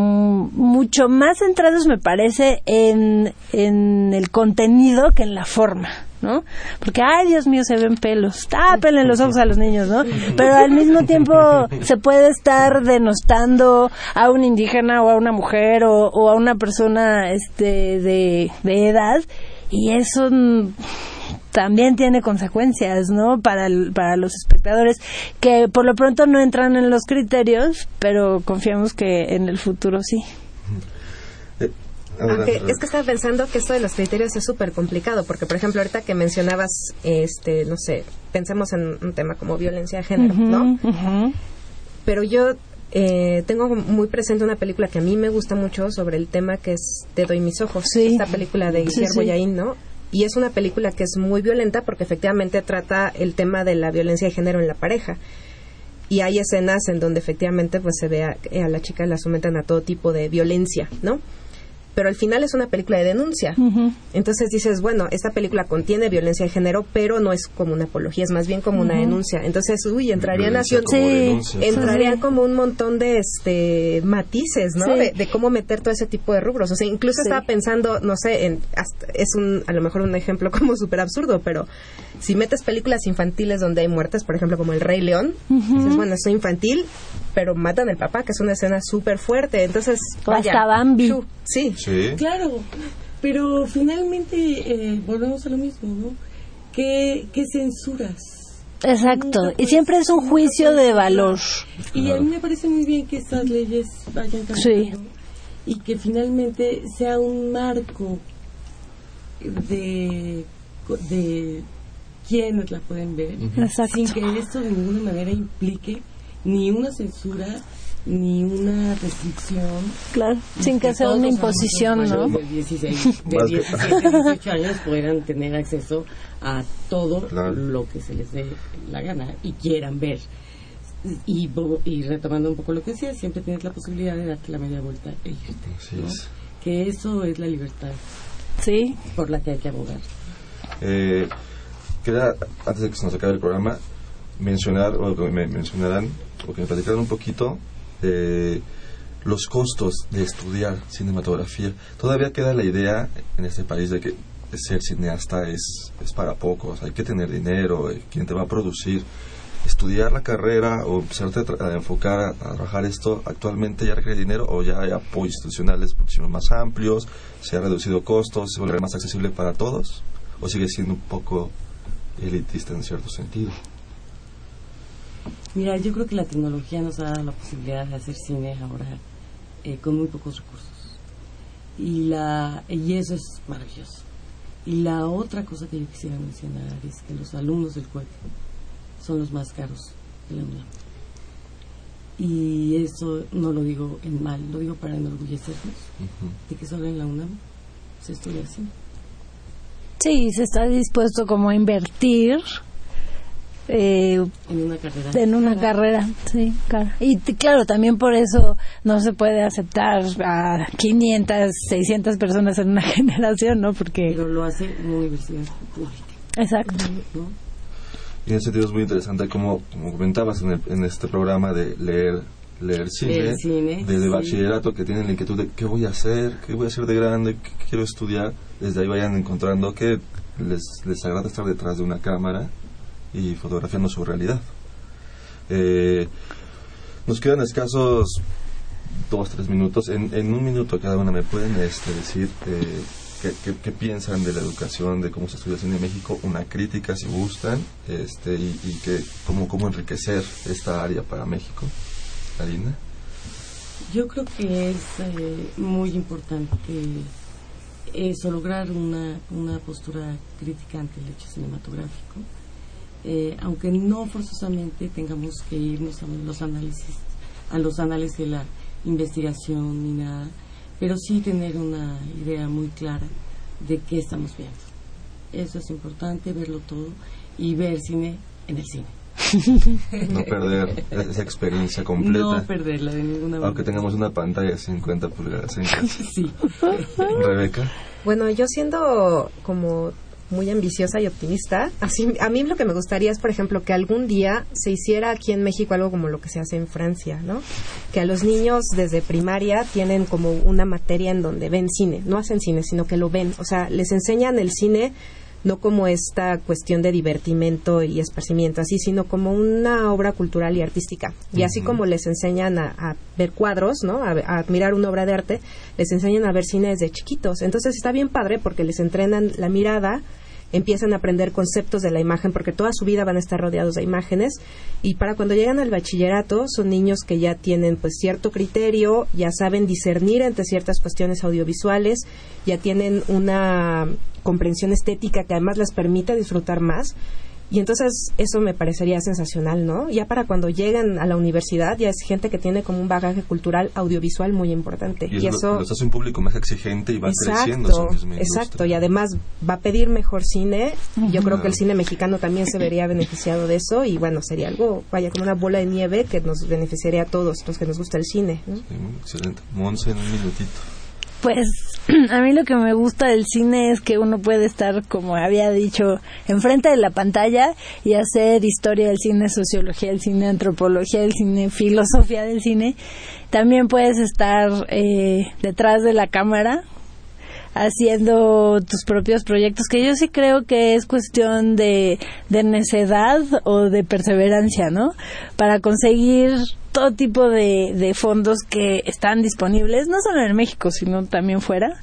mucho más centrados, me parece, en, en el contenido que en la forma. ¿No? Porque, ay, Dios mío, se ven pelos, tápenle los ojos a los niños, ¿no? Pero al mismo tiempo se puede estar denostando a un indígena o a una mujer o, o a una persona este, de, de edad y eso también tiene consecuencias, ¿no? Para, para los espectadores que por lo pronto no entran en los criterios, pero confiamos que en el futuro sí. Eh, es que estaba pensando que esto de los criterios es súper complicado, porque por ejemplo ahorita que mencionabas, este, no sé, pensemos en un tema como violencia de género, ¿no? Pero yo eh, tengo muy presente una película que a mí me gusta mucho sobre el tema que es Te doy mis ojos, esta película de Guillermo sí, ¿no? y es una película que es muy violenta porque efectivamente trata el tema de la violencia de género en la pareja y hay escenas en donde efectivamente pues se ve a, a la chica la someten a todo tipo de violencia, ¿no? Pero al final es una película de denuncia. Entonces dices, bueno, esta película contiene violencia de género, pero no es como una apología, es más bien como una denuncia. Entonces, uy, entraría nación, sí, entraría como un montón de este matices, ¿no? De, cómo meter todo ese tipo de rubros. O sea, incluso estaba pensando, no sé, en, es un, a lo mejor un ejemplo como súper absurdo, pero si metes películas infantiles donde hay muertes, por ejemplo, como El Rey León, dices, bueno, es infantil, pero matan al papá, que es una escena súper fuerte. Entonces, vaya, hasta Bambi. sí. Claro, pero finalmente eh, volvemos a lo mismo, ¿no? ¿Qué, qué censuras? Exacto, y siempre es un juicio de valor. Y a mí me parece muy bien que estas leyes vayan cambiando sí. y que finalmente sea un marco de, de quiénes la pueden ver, Exacto. sin que esto de ninguna manera implique ni una censura ni una restricción. Claro, sin que sea una imposición, ¿no? De 16, de 17, 18 años puedan tener acceso a todo claro. lo que se les dé la gana y quieran ver. Y, y retomando un poco lo que decía, siempre tienes la posibilidad de darte la media vuelta e irte. ¿no? Que eso es la libertad. Sí. Por la que hay que abogar. Eh, quería, antes de que se nos acabe el programa, mencionar, o que me mencionaran, o que me platicaran un poquito eh, los costos de estudiar cinematografía. Todavía queda la idea en este país de que ser cineasta es, es para pocos, hay que tener dinero, eh, quien te va a producir. Estudiar la carrera o empezarte a, enfocar a, a, trabajar esto actualmente ya requiere dinero o ya hay apoyos institucionales muchísimo más amplios, se ha reducido costos, se vuelve más accesible para todos o sigue siendo un poco elitista en cierto sentido. Mira, yo creo que la tecnología nos ha dado la posibilidad de hacer cine ahora eh, con muy pocos recursos. Y, la, y eso es maravilloso. Y la otra cosa que yo quisiera mencionar es que los alumnos del CUEC son los más caros de la UNAM. Y eso no lo digo en mal, lo digo para enorgullecernos de que solo en la UNAM se estudia así. Sí, se está dispuesto como a invertir eh, en una carrera. En una carrera, sí, claro. Y claro, también por eso no se puede aceptar a 500, 600 personas en una generación, ¿no? Porque... Pero lo hace una universidad pública. Exacto. Y en ese sentido es muy interesante como, como comentabas en, el, en este programa de leer leer cine, cine desde sí. bachillerato que tienen la inquietud de qué voy a hacer, qué voy a hacer de grande, qué quiero estudiar, desde ahí vayan encontrando que les, les agrada estar detrás de una cámara y fotografiando su realidad. Eh, nos quedan escasos dos, tres minutos. En, en un minuto cada una me pueden este, decir eh, qué, qué, qué, piensan de la educación, de cómo se estudia cine en México, una crítica si gustan, este, y, y que, cómo, cómo enriquecer esta área para México. Yo creo que es eh, muy importante eso, lograr una, una postura crítica ante el hecho cinematográfico, eh, aunque no forzosamente tengamos que irnos a los análisis, a los análisis de la investigación ni nada, pero sí tener una idea muy clara de qué estamos viendo. Eso es importante, verlo todo y ver cine en el cine. no perder esa experiencia completa. No perderla de ninguna manera. Aunque tengamos una pantalla de 50 pulgadas en casa. sí. Rebeca. Bueno, yo siendo como muy ambiciosa y optimista, así a mí lo que me gustaría es, por ejemplo, que algún día se hiciera aquí en México algo como lo que se hace en Francia, ¿no? Que a los niños desde primaria tienen como una materia en donde ven cine, no hacen cine, sino que lo ven, o sea, les enseñan el cine no como esta cuestión de divertimento y esparcimiento así, sino como una obra cultural y artística. Y así como les enseñan a, a ver cuadros, ¿no? A, a, admirar una obra de arte, les enseñan a ver cine desde chiquitos. Entonces está bien padre porque les entrenan la mirada, empiezan a aprender conceptos de la imagen porque toda su vida van a estar rodeados de imágenes. Y para cuando llegan al bachillerato son niños que ya tienen pues cierto criterio, ya saben discernir entre ciertas cuestiones audiovisuales, ya tienen una comprensión estética que además les permite disfrutar más y entonces eso me parecería sensacional, ¿no? Ya para cuando llegan a la universidad ya es gente que tiene como un bagaje cultural audiovisual muy importante. Y, y eso los hace un público más exigente y va exacto, creciendo. Exacto, y además va a pedir mejor cine. Uh -huh. Yo creo que el cine mexicano también se vería beneficiado de eso y bueno, sería algo, vaya, como una bola de nieve que nos beneficiaría a todos los que nos gusta el cine. ¿no? Sí, excelente. Monse, en un minutito. Pues a mí lo que me gusta del cine es que uno puede estar, como había dicho, enfrente de la pantalla y hacer historia del cine, sociología del cine, antropología del cine, filosofía del cine. También puedes estar eh, detrás de la cámara haciendo tus propios proyectos, que yo sí creo que es cuestión de, de necedad o de perseverancia, ¿no? Para conseguir todo tipo de, de fondos que están disponibles, no solo en México, sino también fuera.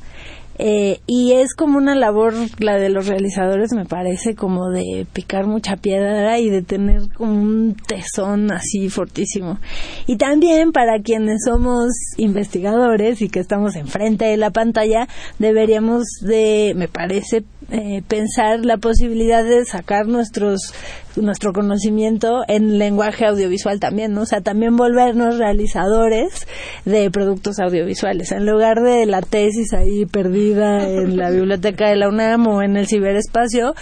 Eh, y es como una labor, la de los realizadores, me parece, como de picar mucha piedra y de tener como un tesón así fortísimo. Y también para quienes somos investigadores y que estamos enfrente de la pantalla, deberíamos de, me parece, eh, pensar la posibilidad de sacar nuestros nuestro conocimiento en lenguaje audiovisual también, ¿no? O sea, también volvernos realizadores de productos audiovisuales. En lugar de la tesis ahí perdida en la biblioteca de la UNAM o en el ciberespacio,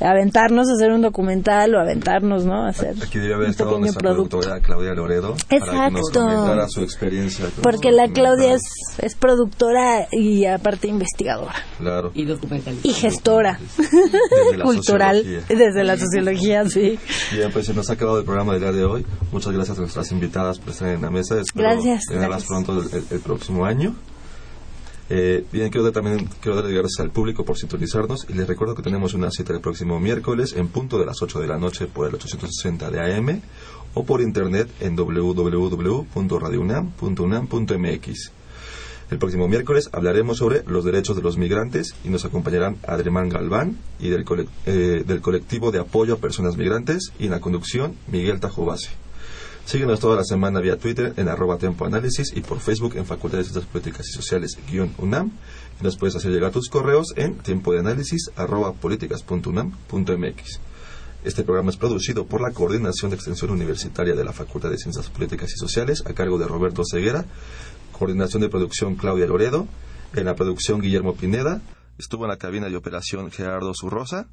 aventarnos a hacer un documental o aventarnos, ¿no? A hacer Aquí debe haber un estado pequeño nuestra producto. productora Claudia Loredo para que nos Exacto. comentara su experiencia. con Porque la Claudia es productora y aparte investigadora. Claro. Y documentalista. Y gestora Desde la cultural sociología. desde la sociología, sí. Bien, pues se nos ha acabado el programa del día de hoy. Muchas gracias a nuestras invitadas por estar en la mesa. Espero Gracias, tenerlas gracias. pronto el, el- el próximo año. Eh, bien, quiero dar también quiero darle gracias al público por sintonizarnos y les recuerdo que tenemos una cita el próximo miércoles en punto de las 8 de la noche por el 860 de AM o por internet en www.radiounam.unam.mx. El próximo miércoles hablaremos sobre los derechos de los migrantes y nos acompañarán Adremán Galván y eh, del colectivo de apoyo a personas migrantes y en la conducción Miguel Tajobase. Síguenos toda la semana vía Twitter en arroba Tempo Análisis y por Facebook en Facultad de Ciencias Políticas y Sociales guion UNAM. Y nos puedes hacer llegar tus correos en tiempo de análisis arroba políticas.unam.mx. Este programa es producido por la Coordinación de Extensión Universitaria de la Facultad de Ciencias Políticas y Sociales, a cargo de Roberto Ceguera, coordinación de producción Claudia Loredo, en la producción Guillermo Pineda, estuvo en la cabina de operación Gerardo Zurrosa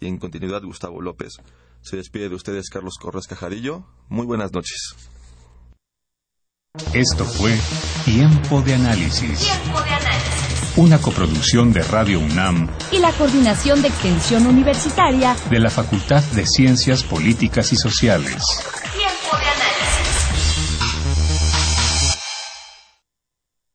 y en continuidad Gustavo López. Se despide de ustedes Carlos Corres Cajadillo. Muy buenas noches. Esto fue Tiempo de Análisis. Tiempo de análisis. Una coproducción de Radio UNAM Y la Coordinación de Extensión Universitaria de la Facultad de Ciencias Políticas y Sociales.